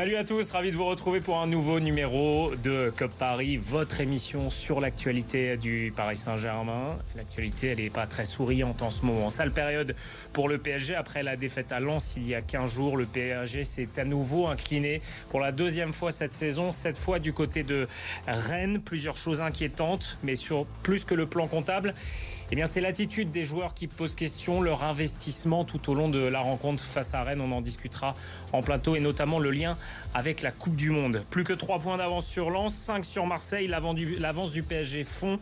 Salut à tous, ravi de vous retrouver pour un nouveau numéro de COP Paris, votre émission sur l'actualité du Paris Saint-Germain. L'actualité, elle n'est pas très souriante en ce moment. Sale période pour le PSG. Après la défaite à Lens il y a 15 jours, le PSG s'est à nouveau incliné pour la deuxième fois cette saison, cette fois du côté de Rennes. Plusieurs choses inquiétantes, mais sur plus que le plan comptable. Eh bien, c'est l'attitude des joueurs qui pose question, leur investissement tout au long de la rencontre face à Rennes. On en discutera en plateau et notamment le lien avec la Coupe du Monde. Plus que 3 points d'avance sur Lens, 5 sur Marseille. L'avance du PSG fond.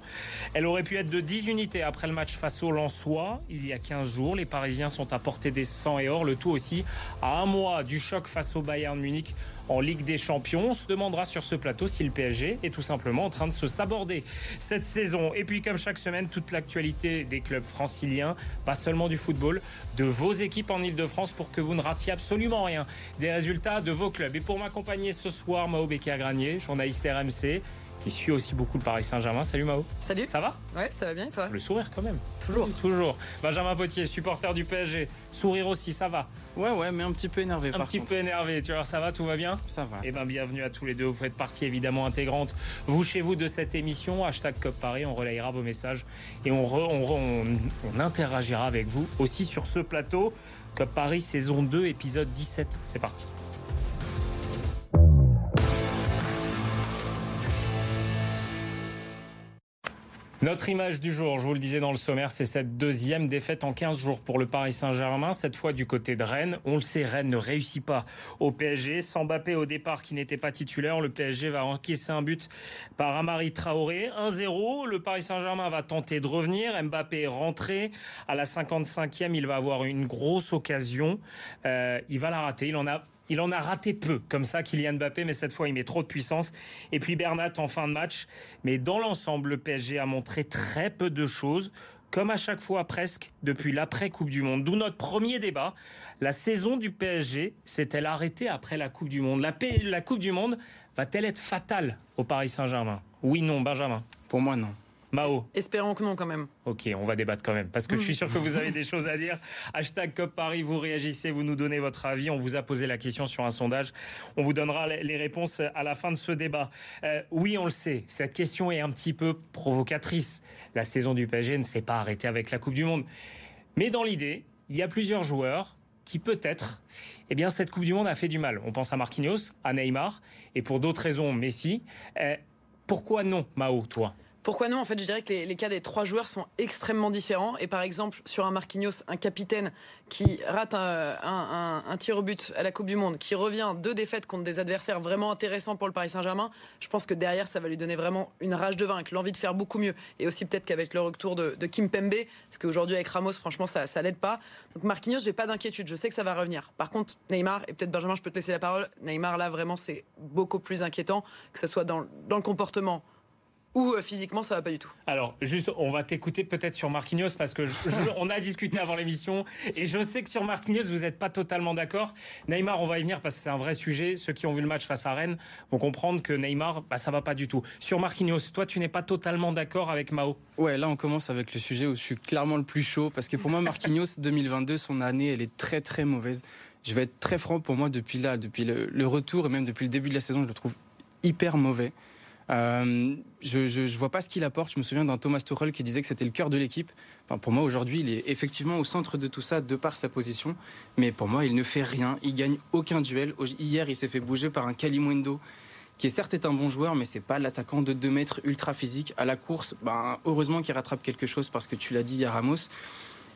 Elle aurait pu être de 10 unités après le match face au Lensois il y a 15 jours. Les Parisiens sont à portée des 100 et or. Le tout aussi à un mois du choc face au Bayern Munich en Ligue des Champions. On se demandera sur ce plateau si le PSG est tout simplement en train de se saborder cette saison. Et puis comme chaque semaine, toute l'actualité des clubs franciliens, pas seulement du football, de vos équipes en Ile-de-France pour que vous ne ratiez absolument rien des résultats de vos clubs. Et pour m'accompagner ce soir, Mao Becker-Granier, journaliste RMC qui suit aussi beaucoup le Paris Saint-Germain. Salut Mao. Salut. Ça va? Ouais, ça va bien et toi? Le sourire quand même. Toujours. Toujours. Benjamin Potier, supporter du PSG. Sourire aussi, ça va? Ouais, ouais, mais un petit peu énervé. Un petit peu énervé. Tu vois, ça va, tout va bien? Ça va. Eh bien, bienvenue à tous les deux. Vous faites partie évidemment intégrante, vous chez vous, de cette émission. Hashtag COP Paris, on relayera vos messages et on, on, on interagira avec vous aussi sur ce plateau. COP Paris, saison 2, épisode 17. C'est parti. Notre image du jour, je vous le disais dans le sommaire, c'est cette deuxième défaite en 15 jours pour le Paris Saint-Germain, cette fois du côté de Rennes. On le sait, Rennes ne réussit pas au PSG. Sans Mbappé au départ qui n'était pas titulaire, le PSG va encaisser un but par Amari Traoré. 1-0, le Paris Saint-Germain va tenter de revenir. Mbappé est rentré à la 55e, il va avoir une grosse occasion. Euh, il va la rater, il en a il en a raté peu, comme ça, Kylian Mbappé, mais cette fois, il met trop de puissance. Et puis Bernat en fin de match. Mais dans l'ensemble, le PSG a montré très peu de choses, comme à chaque fois presque, depuis l'après-Coupe du Monde. D'où notre premier débat. La saison du PSG s'est-elle arrêtée après la Coupe du Monde? La, la Coupe du Monde va-t-elle être fatale au Paris Saint-Germain? Oui, non, Benjamin Pour moi, non. Mao. Espérons que non quand même. Ok, on va débattre quand même, parce que je suis sûr que vous avez des choses à dire. Hashtag COP Paris, vous réagissez, vous nous donnez votre avis. On vous a posé la question sur un sondage. On vous donnera les réponses à la fin de ce débat. Euh, oui, on le sait, cette question est un petit peu provocatrice. La saison du PSG ne s'est pas arrêtée avec la Coupe du Monde. Mais dans l'idée, il y a plusieurs joueurs qui peut-être, eh bien, cette Coupe du Monde a fait du mal. On pense à Marquinhos, à Neymar, et pour d'autres raisons, Messi. Euh, pourquoi non, Mao, toi? Pourquoi non? En fait, je dirais que les, cas des trois joueurs sont extrêmement différents. Et par exemple, sur un Marquinhos, un capitaine qui rate un, tir au but à la Coupe du Monde, qui revient deux défaites contre des adversaires vraiment intéressants pour le Paris Saint-Germain, je pense que derrière, ça va lui donner vraiment une rage de vaincre, l'envie de faire beaucoup mieux. Et aussi peut-être qu'avec le retour de, Kim Pembe, parce qu'aujourd'hui avec Ramos, franchement, ça, ça l'aide pas. Donc Marquinhos, j'ai pas d'inquiétude. Je sais que ça va revenir. Par contre, Neymar, et peut-être Benjamin, je peux te laisser la parole. Neymar, là, vraiment, c'est beaucoup plus inquiétant, que ce soit dans, dans le comportement ou euh, physiquement ça va pas du tout Alors juste on va t'écouter peut-être sur Marquinhos parce que on a discuté avant l'émission et je sais que sur Marquinhos vous n'êtes pas totalement d'accord. Neymar on va y venir parce que c'est un vrai sujet. Ceux qui ont vu le match face à Rennes vont comprendre que Neymar bah, ça va pas du tout. Sur Marquinhos, toi tu n'es pas totalement d'accord avec Mao? Ouais là on commence avec le sujet où je suis clairement le plus chaud parce que pour moi Marquinhos 2022 son année elle est très très mauvaise. Je vais être très franc pour moi depuis là, depuis le retour et même depuis le début de la saison je le trouve hyper mauvais. Euh, je, ne vois pas ce qu'il apporte. Je me souviens d'un Thomas Tuchel qui disait que c'était le cœur de l'équipe. Enfin, pour moi, aujourd'hui, il est effectivement au centre de tout ça de par sa position. Mais pour moi, il ne fait rien. Il gagne aucun duel. Hier, il s'est fait bouger par un Kalimundo qui certes est un bon joueur, mais c'est pas l'attaquant de 2 mètres ultra physique. À la course, ben, heureusement qu'il rattrape quelque chose parce que tu l'as dit à Ramos.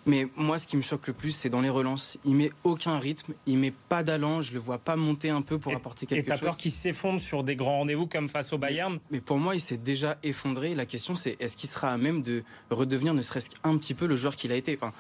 Mais moi, ce qui me choque le plus, c'est dans les relances. Il met aucun rythme, il met pas d'allant, je le vois pas monter un peu pour apporter quelque chose. Et t'as peur qu'il s'effondre sur des grands rendez-vous comme face au Bayern? mais, pour moi, il s'est déjà effondré. La question, c'est est-ce qu'il sera à même de redevenir ne serait-ce qu'un petit peu le joueur qu'il a été? Enfin,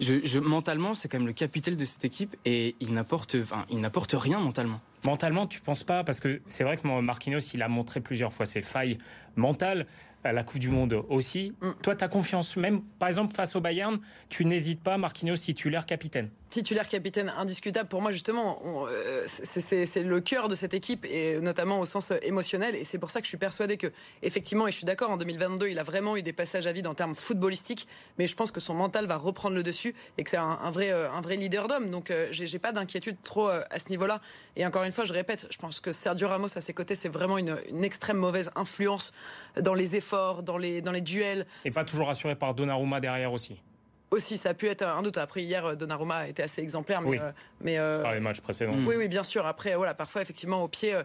je, mentalement, c'est quand même le capitaine de cette équipe et il n'apporte, enfin, il n'apporte rien mentalement. Mentalement, tu penses pas? Parce que c'est vrai que Marquinhos, il a montré plusieurs fois ses failles mentales la Coupe du Monde aussi. Mm. Toi, tu as confiance, même par exemple face au Bayern, tu n'hésites pas, Marquinhos titulaire capitaine. Titulaire capitaine indiscutable. Pour moi, justement, euh, c'est le cœur de cette équipe et notamment au sens émotionnel. Et c'est pour ça que je suis persuadé que, effectivement, et je suis d'accord, en 2022, il a vraiment eu des passages à vide en termes footballistiques, mais je pense que son mental va reprendre le dessus et que c'est un, vrai, un vrai leader d'homme. Donc, j'ai pas d'inquiétude trop à ce niveau-là. Et encore une fois, je répète, je pense que Sergio Ramos à ses côtés, c'est vraiment une, une, extrême mauvaise influence dans les efforts, dans les, dans les duels. Et pas toujours assuré par Donnarumma derrière aussi aussi, ça a pu être un doute. Après, hier, Donnarumma a été assez exemplaire. Mais, oui. Euh, mais euh, les matchs précédents. Oui, oui, bien sûr. Après, voilà, parfois, effectivement, au pied. Euh,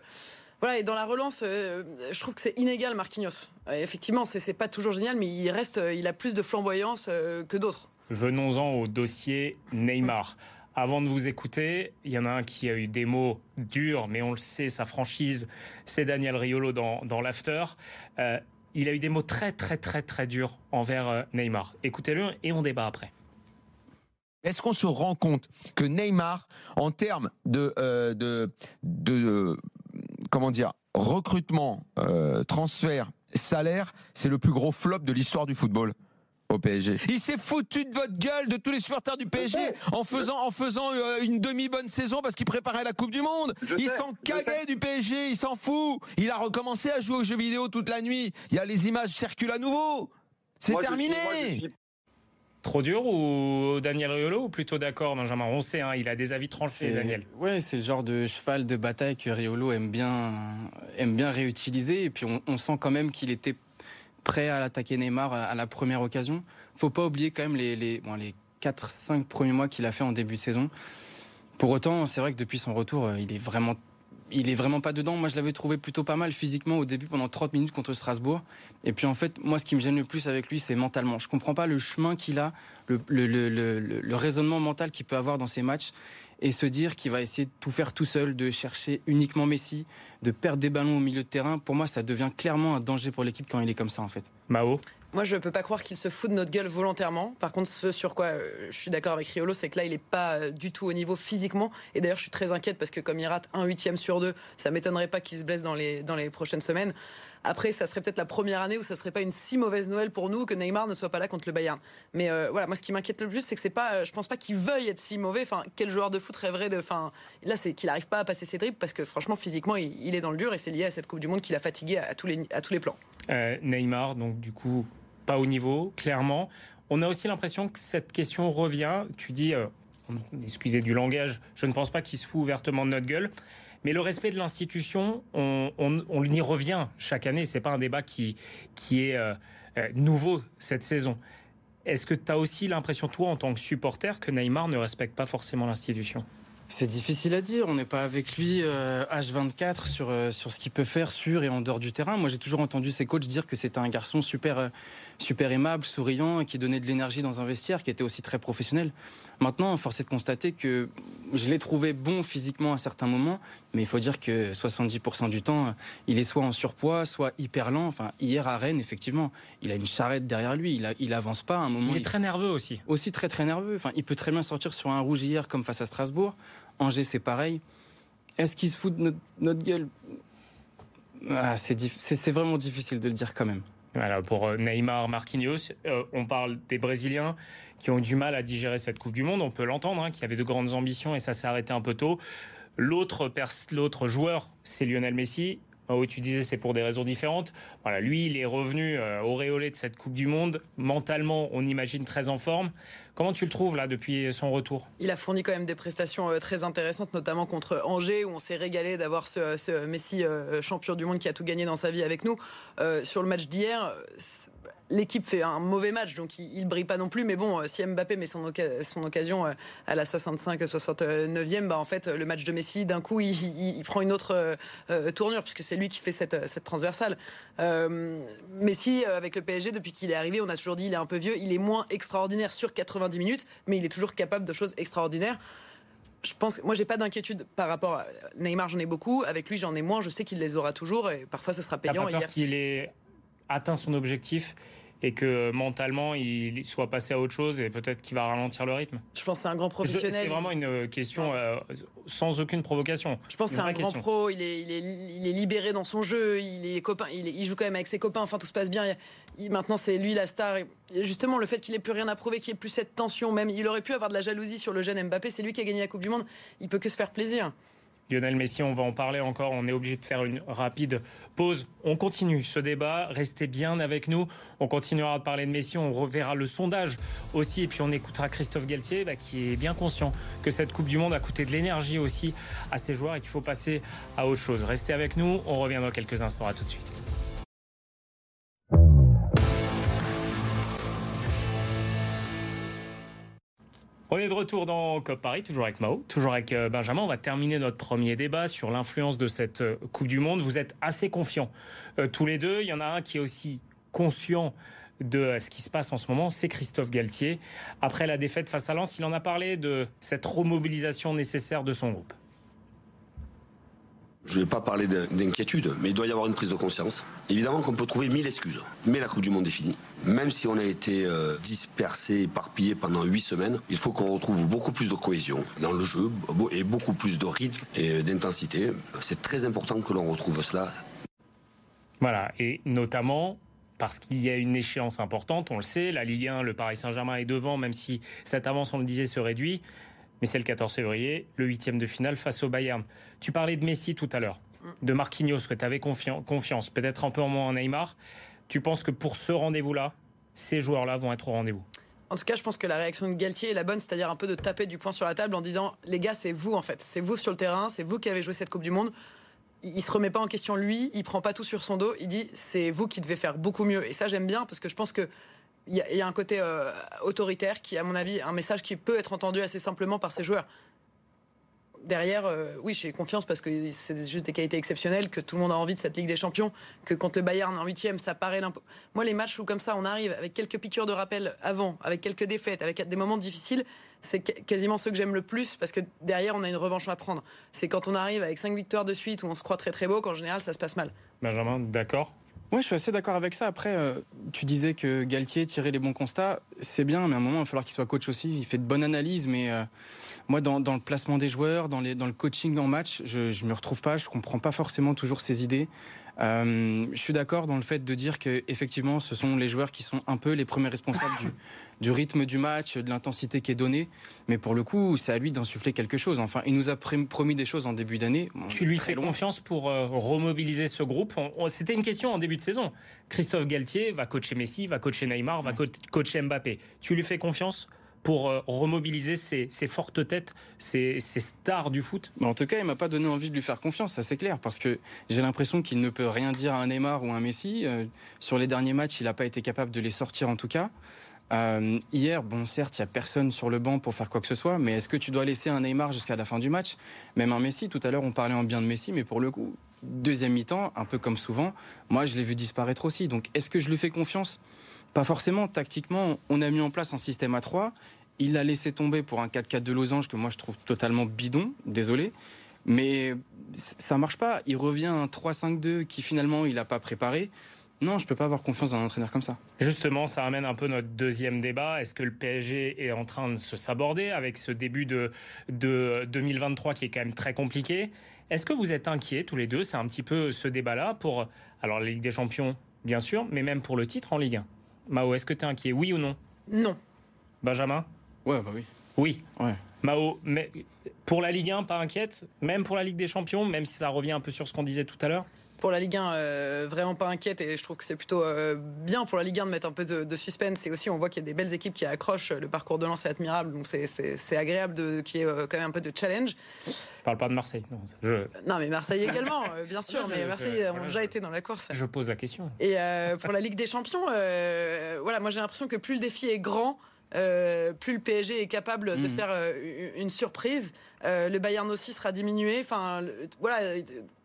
voilà, et dans la relance, je trouve que c'est inégal, Marquinhos. effectivement, c'est pas toujours génial, mais il reste, il a plus de flamboyance que d'autres. Venons-en au dossier Neymar. Avant de vous écouter, il y en a un qui a eu des mots durs, mais on le sait, sa franchise, c'est Daniel Riolo dans, dans l'after il a eu des mots très très très très durs envers euh, Neymar. Écoutez-le et on débat après. Est-ce qu'on se rend compte que Neymar, en termes de, euh, de, de, comment dire, recrutement, euh, transfert, salaire, c'est le plus gros flop de l'histoire du football? Au PSG. Il s'est foutu de votre gueule, de tous les supporters du PSG, en faisant, en faisant euh, une demi-bonne saison parce qu'il préparait la Coupe du Monde. il s'en caguait du PSG, il s'en fout. Il a recommencé à jouer aux jeux vidéo toute la nuit. Il y a les images circulent à nouveau. C'est terminé. Trop dur ou Daniel Riolo ou plutôt d'accord Benjamin? On sait, hein, il a des avis tranchés Daniel. Ouais, c'est le genre de cheval de bataille que Riolo aime bien, aime bien réutiliser et puis on, on sent quand même qu'il était prêt à l'attaquer Neymar à la première occasion. Faut pas oublier quand même les, les, bon, les 4-5 premiers mois qu'il a fait en début de saison. Pour autant, c'est vrai que depuis son retour, euh, il est vraiment il est vraiment pas dedans. Moi, je l'avais trouvé plutôt pas mal physiquement au début pendant 30 minutes contre Strasbourg. Et puis en fait, moi, ce qui me gêne le plus avec lui, c'est mentalement. Je comprends pas le chemin qu'il a, le, le, raisonnement mental qu'il peut avoir dans ses matchs et se dire qu'il va essayer de tout faire tout seul, de chercher uniquement Messi, de perdre des ballons au milieu de terrain. Pour moi, ça devient clairement un danger pour l'équipe quand il est comme ça, en fait. Mao? Moi, je ne peux pas croire qu'il se fout de notre gueule volontairement. Par contre, ce sur quoi euh, je suis d'accord avec Riolo, c'est que là, il n'est pas euh, du tout au niveau physiquement. Et d'ailleurs, je suis très inquiète parce que comme il rate un huitième sur deux, ça m'étonnerait pas qu'il se blesse dans les, dans les prochaines semaines. Après, ça serait peut-être la première année où ça serait pas une si mauvaise Noël pour nous que Neymar ne soit pas là contre le Bayern. Mais euh, voilà, moi, ce qui m'inquiète le plus, c'est que c'est pas, je pense pas qu'il veuille être si mauvais. Enfin, quel joueur de foot rêverait de, enfin, là, c'est qu'il n'arrive pas à passer ses dribbles parce que franchement, physiquement, il, est dans le dur et c'est lié à cette Coupe du Monde qui l'a fatigué à, tous les, à tous les plans. Euh, Neymar, donc du coup, pas au niveau, clairement. On a aussi l'impression que cette question revient. Tu dis, euh, excusez du langage, je ne pense pas qu'il se fout ouvertement de notre gueule. Mais le respect de l'institution, on, y revient chaque année. C'est pas un débat qui, qui est euh, euh, nouveau cette saison. Est-ce que tu as aussi l'impression, toi, en tant que supporter, que Neymar ne respecte pas forcément l'institution? C'est difficile à dire. On n'est pas avec lui H24 sur, sur ce qu'il peut faire sur et en dehors du terrain. Moi, j'ai toujours entendu ses coachs dire que c'était un garçon super, super aimable, souriant, qui donnait de l'énergie dans un vestiaire, qui était aussi très professionnel. Maintenant, force est de constater que je l'ai trouvé bon physiquement à certains moments, mais il faut dire que 70% du temps, il est soit en surpoids, soit hyper lent. Enfin, hier à Rennes, effectivement, il a une charrette derrière lui, il, a, il avance pas à un moment. Il est très nerveux aussi. Aussi très très nerveux. Enfin, il peut très bien sortir sur un rouge hier comme face à Strasbourg. Angers, c'est pareil. Est-ce qu'il se fout de notre, gueule? Ah, C'est vraiment difficile de le dire quand même. Voilà, pour euh, Neymar, Marquinhos, euh, on parle des Brésiliens qui ont eu du mal à digérer cette Coupe du Monde. On peut l'entendre, hein, qui avait de grandes ambitions et ça s'est arrêté un peu tôt. L'autre, l'autre joueur, c'est Lionel Messi. Oui, tu disais c'est pour des raisons différentes. Voilà, lui, il est revenu euh, auréolé de cette Coupe du Monde. Mentalement, on imagine très en forme. Comment tu le trouves là depuis son retour? Il a fourni quand même des prestations euh, très intéressantes, notamment contre Angers, où on s'est régalé d'avoir ce, Messi euh, champion du monde qui a tout gagné dans sa vie avec nous. sur le match d'hier, l'équipe fait un mauvais match, donc il, ne brille pas non plus. Mais bon, euh, si Mbappé met son, occasion euh, à la 65-69e, bah en fait, le match de Messi, d'un coup, il, prend une autre euh, tournure, puisque c'est lui qui fait cette, transversale. Messi, avec le PSG, depuis qu'il est arrivé, on a toujours dit il est un peu vieux, il est moins extraordinaire sur 90 minutes, mais il est toujours capable de choses extraordinaires je pense, moi, j'ai pas d'inquiétude par rapport à Neymar. J'en ai beaucoup. Avec lui, j'en ai moins. Je sais qu'il les aura toujours et parfois, ça sera payant. Pas peur qu'il ait atteint son objectif et que mentalement il soit passé à autre chose et peut-être qu'il va ralentir le rythme Je pense que c'est un grand professionnel. C'est vraiment une question euh, sans aucune provocation. Je pense que c'est un grand pro, il est, il, est, il est, libéré dans son jeu, il, est copain, il, joue quand même avec ses copains, enfin tout se passe bien. maintenant c'est lui la star. Et justement, le fait qu'il ait plus rien à prouver, qu'il ait plus cette tension, même il aurait pu avoir de la jalousie sur le jeune Mbappé, c'est lui qui a gagné la Coupe du Monde, il peut que se faire plaisir. Lionel Messi, on va en parler encore. On est obligé de faire une rapide pause. On continue ce débat. Restez bien avec nous. On continuera de parler de Messi. On reverra le sondage aussi. Et puis on écoutera Christophe Galtier, bah, qui est bien conscient que cette Coupe du Monde a coûté de l'énergie aussi à ses joueurs et qu'il faut passer à autre chose. Restez avec nous. On revient dans quelques instants. À tout de suite. On est de retour dans COP Paris, toujours avec Mao, toujours avec euh, Benjamin. On va terminer notre premier débat sur l'influence de cette euh, Coupe du Monde. Vous êtes assez confiants euh, tous les deux. Il y en a un qui est aussi conscient de ce qui se passe en ce moment, c'est Christophe Galtier. Après la défaite face à Lens, il en a parlé de cette remobilisation nécessaire de son groupe. Je ne vais pas parler d'inquiétude, mais il doit y avoir une prise de conscience. Évidemment qu'on peut trouver mille excuses, mais la Coupe du Monde est finie. Même si on a été euh, dispersé, éparpillé pendant huit semaines, il faut qu'on retrouve beaucoup plus de cohésion dans le jeu et beaucoup plus de rythme et d'intensité. C'est très important que l'on retrouve cela. Voilà, et notamment parce qu'il y a une échéance importante, on le sait, la Ligue 1, le Paris Saint-Germain est devant, même si cette avance, on le disait, se réduit mais c'est le 14 février, le huitième de finale face au Bayern. Tu parlais de Messi tout à l'heure, de Marquinhos, que tu avais confiance, peut-être un peu moins en Neymar. Tu penses que pour ce rendez-vous-là, ces joueurs-là vont être au rendez-vous? En tout cas, je pense que la réaction de Galtier est la bonne, c'est-à-dire un peu de taper du poing sur la table en disant les gars, c'est vous en fait, c'est vous sur le terrain, c'est vous qui avez joué cette Coupe du Monde. Il se remet pas en question lui, il prend pas tout sur son dos, il dit c'est vous qui devez faire beaucoup mieux. Et ça, j'aime bien parce que je pense que il y, a un côté euh, autoritaire qui, à mon avis, un message qui peut être entendu assez simplement par ces joueurs. Derrière, euh, oui, j'ai confiance parce que c'est juste des qualités exceptionnelles, que tout le monde a envie de cette Ligue des Champions, que contre le Bayern en huitième, ça paraît l'impo... Moi, les matchs où comme ça, on arrive avec quelques piqûres de rappel avant, avec quelques défaites, avec des moments difficiles, c'est quasiment ceux que j'aime le plus parce que derrière, on a une revanche à prendre. C'est quand on arrive avec cinq victoires de suite où on se croit très très beau qu'en général, ça se passe mal. Benjamin, d'accord? Oui, je suis assez d'accord avec ça. Après, euh, tu disais que Galtier tirait les bons constats. C'est bien, mais à un moment, il va falloir qu'il soit coach aussi. Il fait de bonnes analyses, mais euh, moi, dans, le placement des joueurs, dans, le coaching en match, je ne me retrouve pas. Je comprends pas forcément toujours ses idées. Euh, je suis d'accord dans le fait de dire que effectivement, ce sont les joueurs qui sont un peu les premiers responsables du, du rythme du match, de l'intensité qui est donnée. Mais pour le coup, c'est à lui d'insuffler quelque chose. Enfin, il nous a promis des choses en début d'année. tu lui fais confiance pour euh, remobiliser ce groupe C'était une question en début de saison. Christophe Galtier va coacher Messi, va coacher Neymar, va coacher Mbappé. Tu lui fais confiance? Pour euh, remobiliser ces, fortes têtes, ces, stars du foot En tout cas, il m'a pas donné envie de lui faire confiance, ça c'est clair, parce que j'ai l'impression qu'il ne peut rien dire à un Neymar ou à un Messi. Euh, sur les derniers matchs, il n'a pas été capable de les sortir en tout cas. Euh, hier, bon, certes, il n'y a personne sur le banc pour faire quoi que ce soit, mais est-ce que tu dois laisser un Neymar jusqu'à la fin du match? Même un Messi, tout à l'heure, on parlait en bien de Messi, mais pour le coup, deuxième mi-temps, un peu comme souvent, moi, je l'ai vu disparaître aussi. Donc, est-ce que je lui fais confiance? Pas forcément. Tactiquement, on a mis en place un système à 3. Il a laissé tomber pour un 4-4 de losange que moi, je trouve totalement bidon, désolé. Mais ça marche pas. Il revient un 3-5-2 qui finalement, il n'a pas préparé. Non, je peux pas avoir confiance dans un entraîneur comme ça. Justement, ça amène un peu notre deuxième débat. Est-ce que le PSG est en train de se saborder avec ce début de, de 2023 qui est quand même très compliqué? Est-ce que vous êtes inquiets tous les deux C'est un petit peu ce débat-là pour alors la Ligue des Champions, bien sûr, mais même pour le titre en Ligue 1. Mao, est-ce que tu es inquiet Oui ou non? Non. Benjamin? Ouais, bah oui. Oui. Ouais. Mao, mais pour la Ligue 1, pas inquiète? Même pour la Ligue des Champions, même si ça revient un peu sur ce qu'on disait tout à l'heure? Pour la Ligue 1, euh, vraiment pas inquiète et je trouve que c'est plutôt euh, bien pour la Ligue 1 de mettre un peu de, suspense. Et aussi, on voit qu'il y a des belles équipes qui accrochent. Le parcours de lance est admirable, donc c'est agréable qu'il y ait euh, quand même un peu de challenge. Je parle pas de Marseille. Non, non mais Marseille également, bien sûr. mais Marseille a déjà été dans la course. Je pose la question. Et pour la Ligue des Champions, voilà, moi j'ai l'impression que plus le défi est grand, plus le PSG est capable de mm. faire une surprise. le Bayern aussi sera diminué. Enfin, voilà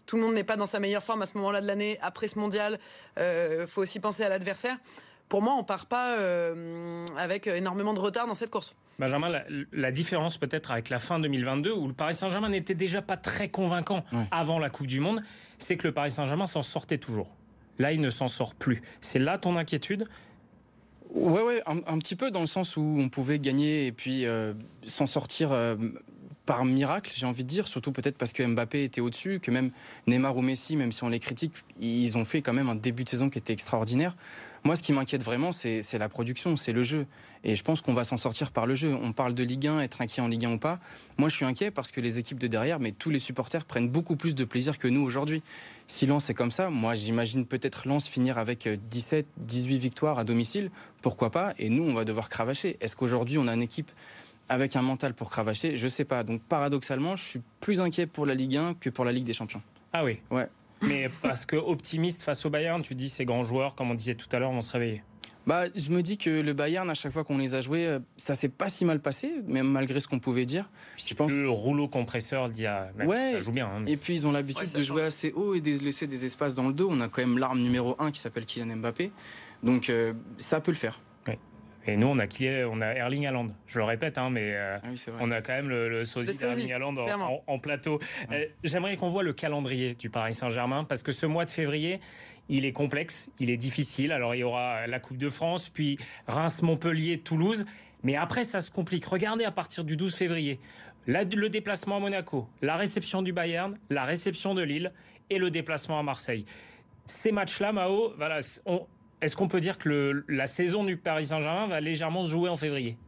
tout le monde n'est pas dans sa meilleure forme à ce moment-là de l'année. Après ce mondial, il euh, faut aussi penser à l'adversaire. Pour moi, on part pas euh, avec énormément de retard dans cette course. Benjamin, la, différence peut-être avec la fin 2022, où le Paris Saint-Germain n'était déjà pas très convaincant avant la Coupe du Monde, c'est que le Paris Saint-Germain s'en sortait toujours. Là, il ne s'en sort plus. C'est là ton inquiétude? Ouais, ouais, un, petit peu dans le sens où on pouvait gagner et puis euh, s'en sortir euh, par miracle, j'ai envie de dire, surtout peut-être parce que Mbappé était au-dessus, que même Neymar ou Messi, même si on les critique, ils ont fait quand même un début de saison qui était extraordinaire. Moi, ce qui m'inquiète vraiment, c'est la production, c'est le jeu. Et je pense qu'on va s'en sortir par le jeu. On parle de Ligue 1, être inquiet en Ligue 1 ou pas. Moi, je suis inquiet parce que les équipes de derrière, mais tous les supporters prennent beaucoup plus de plaisir que nous aujourd'hui. Si Lens est comme ça, moi, j'imagine peut-être Lens finir avec 17, 18 victoires à domicile. Pourquoi pas? Et nous, on va devoir cravacher. Est-ce qu'aujourd'hui, on a une équipe avec un mental pour cravacher Je sais pas. Donc, paradoxalement, je suis plus inquiet pour la Ligue 1 que pour la Ligue des Champions. Ah oui Ouais. Mais parce que optimiste face au Bayern, tu dis ces grands joueurs, comme on disait tout à l'heure, vont se réveiller. Bah, je me dis que le Bayern, à chaque fois qu'on les a joués, euh, ça s'est pas si mal passé, même malgré ce qu'on pouvait dire. Je pense le rouleau compresseur d'il y a, ouais. ça joue bien. Hein. Et puis ils ont l'habitude de jouer assez haut et de laisser des espaces dans le dos. On a quand même l'arme numéro 1 qui s'appelle Kylian Mbappé, donc euh, ça peut le faire. Et nous, on a, on a Erling Haaland. Je le répète, hein, mais euh, ah on a quand même le, le sosie d'Erling Haaland en, plateau. Euh, j'aimerais qu'on voit le calendrier du Paris Saint-Germain, parce que ce mois de février, il est complexe, il est difficile. Alors, il y aura la Coupe de France, puis Reims, Montpellier, Toulouse. Mais après, ça se complique. Regardez à partir du 12 février, le déplacement à Monaco, la réception du Bayern, la réception de Lille et le déplacement à Marseille. Ces matchs-là, Mao, voilà, on, est-ce qu'on peut dire que la saison du Paris Saint-Germain va légèrement se jouer en février?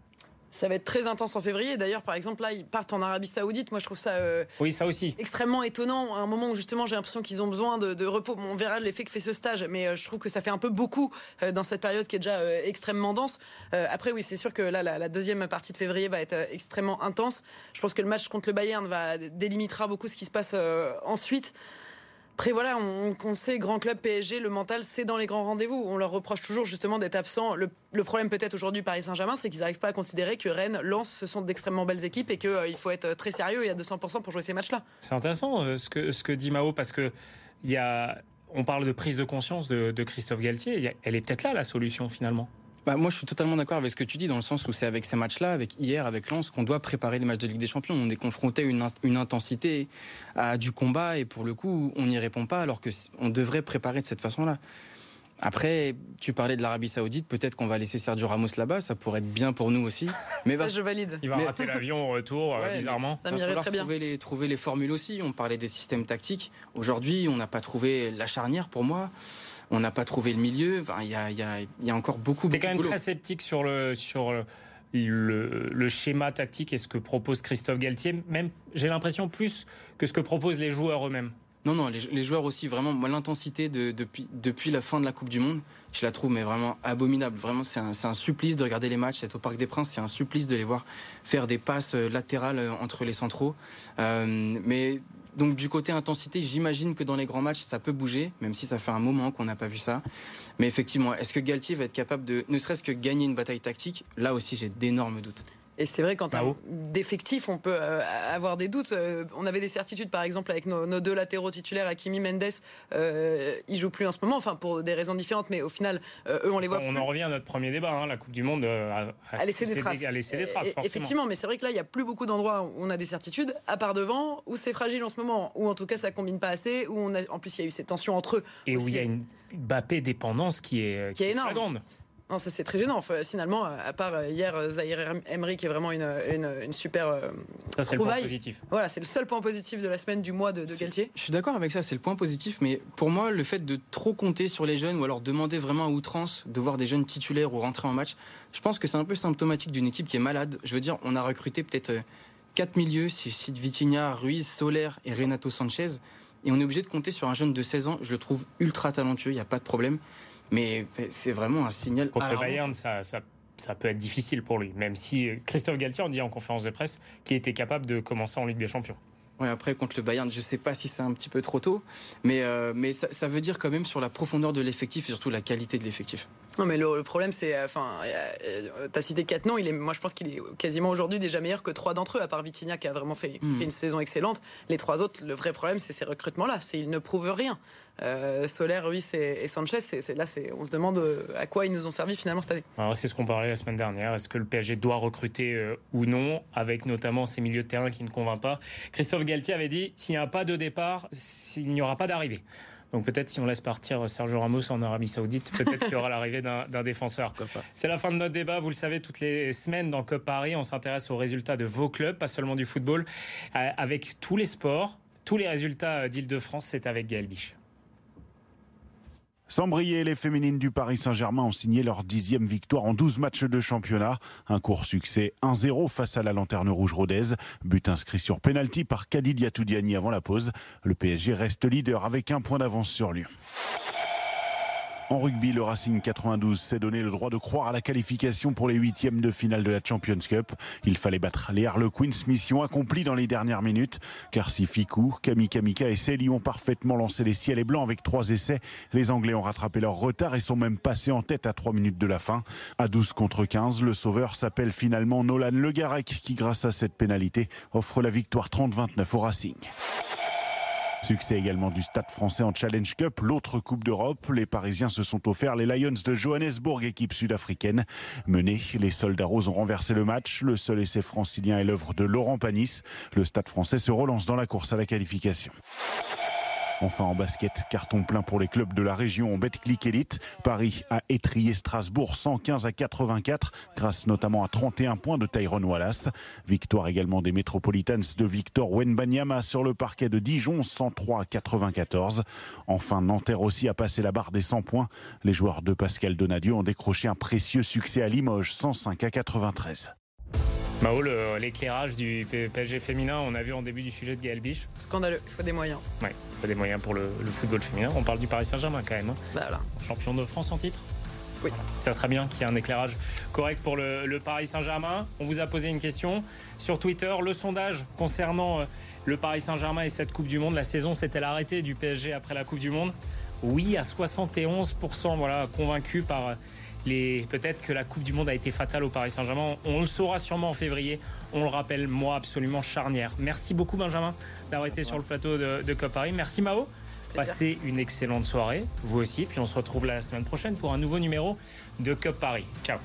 Ça va être très intense en février. D'ailleurs, par exemple, là, ils partent en Arabie Saoudite. Moi, je trouve ça, euh, oui, ça aussi. extrêmement étonnant. À un moment où, justement, j'ai l'impression qu'ils ont besoin de, repos. on verra l'effet que fait ce stage, mais euh, je trouve que ça fait un peu beaucoup euh, dans cette période qui est déjà extrêmement dense. après, oui, c'est sûr que là, la, la, deuxième partie de février va être extrêmement intense. Je pense que le match contre le Bayern va délimitera beaucoup ce qui se passe ensuite. Après voilà, on, sait, grand club PSG, le mental, c'est dans les grands rendez-vous. On leur reproche toujours justement d'être absents. Le, problème peut-être aujourd'hui Paris Saint-Germain, c'est qu'ils n'arrivent pas à considérer que Rennes, Lens, ce sont d'extrêmement belles équipes et qu'il euh, faut être très sérieux et à 200% pour jouer ces matchs-là. C'est intéressant euh, ce, que, dit Mao parce que y a, on parle de prise de conscience de Christophe Galtier. Elle est peut-être là la solution finalement. Bah, moi, je suis totalement d'accord avec ce que tu dis, dans le sens où c'est avec ces matchs-là, avec hier, avec Lens, qu'on doit préparer les matchs de Ligue des Champions. On est confronté à une, une, intensité, à du combat, et pour le coup, on n'y répond pas, alors qu'on devrait préparer de cette façon-là. Après, tu parlais de l'Arabie Saoudite, peut-être qu'on va laisser Sergio Ramos là-bas, ça pourrait être bien pour nous aussi. Mais ça, je valide. Il va rater l'avion au retour, euh, bizarrement. Ça m'irait très bien. Trouver les, trouver les formules aussi. On parlait des systèmes tactiques. Aujourd'hui, on n'a pas trouvé la charnière pour moi on n'a pas trouvé le milieu. Il y, a, encore beaucoup. es quand même très sceptique sur le sur le, schéma tactique et ce que propose Christophe Galtier. Même, j'ai l'impression plus que ce que proposent les joueurs eux-mêmes. Non, non, les, joueurs aussi, vraiment, moi, l'intensité de, depuis, depuis la fin de la Coupe du Monde, je la trouve mais vraiment abominable. Vraiment, c'est un, un, supplice de regarder les matchs, être au Parc des Princes, c'est un supplice de les voir faire des passes euh, latérales euh, entre les centraux. Euh, mais donc du côté intensité, j'imagine que dans les grands matchs, ça peut bouger, même si ça fait un moment qu'on n'a pas vu ça. Mais effectivement, est-ce que Galtier va être capable de, ne serait-ce que gagner une bataille tactique? Là aussi, j'ai d'énormes doutes. Et c'est vrai qu'en termes d'effectifs, on peut euh, avoir des doutes. Euh, on avait des certitudes, par exemple, avec nos, deux latéraux titulaires, Akimi Mendes. Euh, ils jouent plus en ce moment, enfin pour des raisons différentes, mais au final, euh, eux, on les voit. On en revient à notre premier débat. Hein, la Coupe du Monde a, laissé des traces. Effectivement, mais c'est vrai que là, il n'y a plus beaucoup d'endroits où on a des certitudes, à part devant, où c'est fragile en ce moment, où en tout cas ça combine pas assez, où on a, en plus il y a eu ces tensions entre eux. Et où il y a une Bappé dépendance qui est, qui, est énorme. Non, ça c'est très gênant. finalement, à part euh, hier, euh, Zahir Emery qui est vraiment une, une, super. Euh, ça c'est le point positif. Voilà, c'est le seul point positif de la semaine du mois de, de Galtier. Je suis d'accord avec ça, c'est le point positif, mais pour moi, le fait de trop compter sur les jeunes ou alors demander vraiment à outrance de voir des jeunes titulaires ou rentrer en match, je pense que c'est un peu symptomatique d'une équipe qui est malade. Je veux dire, on a recruté peut-être quatre milieux, si je cite Vitinha, Ruiz, Soler et Renato Sanchez, et on est obligé de compter sur un jeune de 16 ans. Je le trouve ultra talentueux, il n'y a pas de problème. Mais c'est vraiment un signal. Contre le Bayern, ça, ça, peut être difficile pour lui, même si Christophe Galtier en dit en conférence de presse qu'il était capable de commencer en Ligue des Champions. Ouais, après, contre le Bayern, je ne sais pas si c'est un petit peu trop tôt, mais, euh, mais ça, ça, veut dire quand même sur la profondeur de l'effectif et surtout la qualité de l'effectif. Non, mais le, problème, c'est. Euh, enfin, tu as cité quatre noms, il est, moi je pense qu'il est quasiment aujourd'hui déjà meilleur que trois d'entre eux, à part Vitinha qui a vraiment fait, fait, une saison excellente. Les trois autres, le vrai problème, c'est ces recrutements-là. Ils ne prouvent rien. Euh, Soler, Ruiz et, Sanchez, c'est, là, on se demande euh, à quoi ils nous ont servi finalement cette année. c'est ce qu'on parlait la semaine dernière. Est-ce que le PSG doit recruter euh, ou non, avec notamment ces milieux de terrain qui ne convainquent pas? Christophe Galtier avait dit s'il n'y a pas de départ, s'il n'y aura pas d'arrivée. Donc peut-être si on laisse partir Sergio Ramos en Arabie Saoudite, peut-être qu'il y aura l'arrivée d'un défenseur. C'est la fin de notre débat. Vous le savez, toutes les semaines dans Cop Paris, on s'intéresse aux résultats de vos clubs, pas seulement du football, euh, avec tous les sports, tous les résultats d'Île-de-France. C'est avec Gaël Biche. Sans briller, les féminines du Paris Saint-Germain ont signé leur dixième victoire en 12 matchs de championnat. Un court succès 1-0 face à la Lanterne Rouge Rodez. But inscrit sur penalty par Kadid Yatoudiani avant la pause. Le PSG reste leader avec un point d'avance sur Lyon. En rugby, le Racing 92 s'est donné le droit de croire à la qualification pour les huitièmes de finale de la Champions Cup. Il fallait battre les Harlequins, mission accomplie dans les dernières minutes. Car si Fikou, Kamika et Célie ont parfaitement lancé les ciels et blancs avec trois essais, les Anglais ont rattrapé leur retard et sont même passés en tête à trois minutes de la fin. À 12 contre 15, le sauveur s'appelle finalement Nolan Le Garec qui, grâce à cette pénalité, offre la victoire 30-29 au Racing. Succès également du Stade français en Challenge Cup, l'autre Coupe d'Europe. Les Parisiens se sont offerts les Lions de Johannesburg, équipe sud-africaine. Menés, les soldats roses ont renversé le match. Le seul essai francilien est l'œuvre de Laurent Panis. Le Stade français se relance dans la course à la qualification. Enfin en basket, carton plein pour les clubs de la région en Betclic Elite. Paris a étrié Strasbourg 115 à 84 grâce notamment à 31 points de Tyrone Wallace. Victoire également des Metropolitans de Victor Wenbanyama sur le parquet de Dijon 103 à 94. Enfin Nanterre aussi a passé la barre des 100 points. Les joueurs de Pascal Donadieu ont décroché un précieux succès à Limoges 105 à 93. Mao, l'éclairage du PSG féminin, on a vu en début du sujet de Gaël Biche. Scandaleux, il faut des moyens. Oui, il faut des moyens pour le, football féminin. On parle du Paris Saint-Germain quand même. Hein. Bah, Champion de France en titre Oui. Ça serait bien qu'il y ait un éclairage correct pour le, Paris Saint-Germain. On vous a posé une question sur Twitter. Le sondage concernant euh, le Paris Saint-Germain et cette Coupe du Monde, la saison s'est-elle arrêtée du PSG après la Coupe du Monde? Oui, à 71%, voilà, convaincu par peut-être que la Coupe du Monde a été fatale au Paris Saint-Germain. On le saura sûrement en février. On le rappelle, moi, absolument charnière. Merci beaucoup, Benjamin, d'avoir été sur le plateau de, de Cop Paris. Merci, Mao. Passez une excellente soirée, vous aussi. Puis on se retrouve la semaine prochaine pour un nouveau numéro de Cop Paris. Ciao.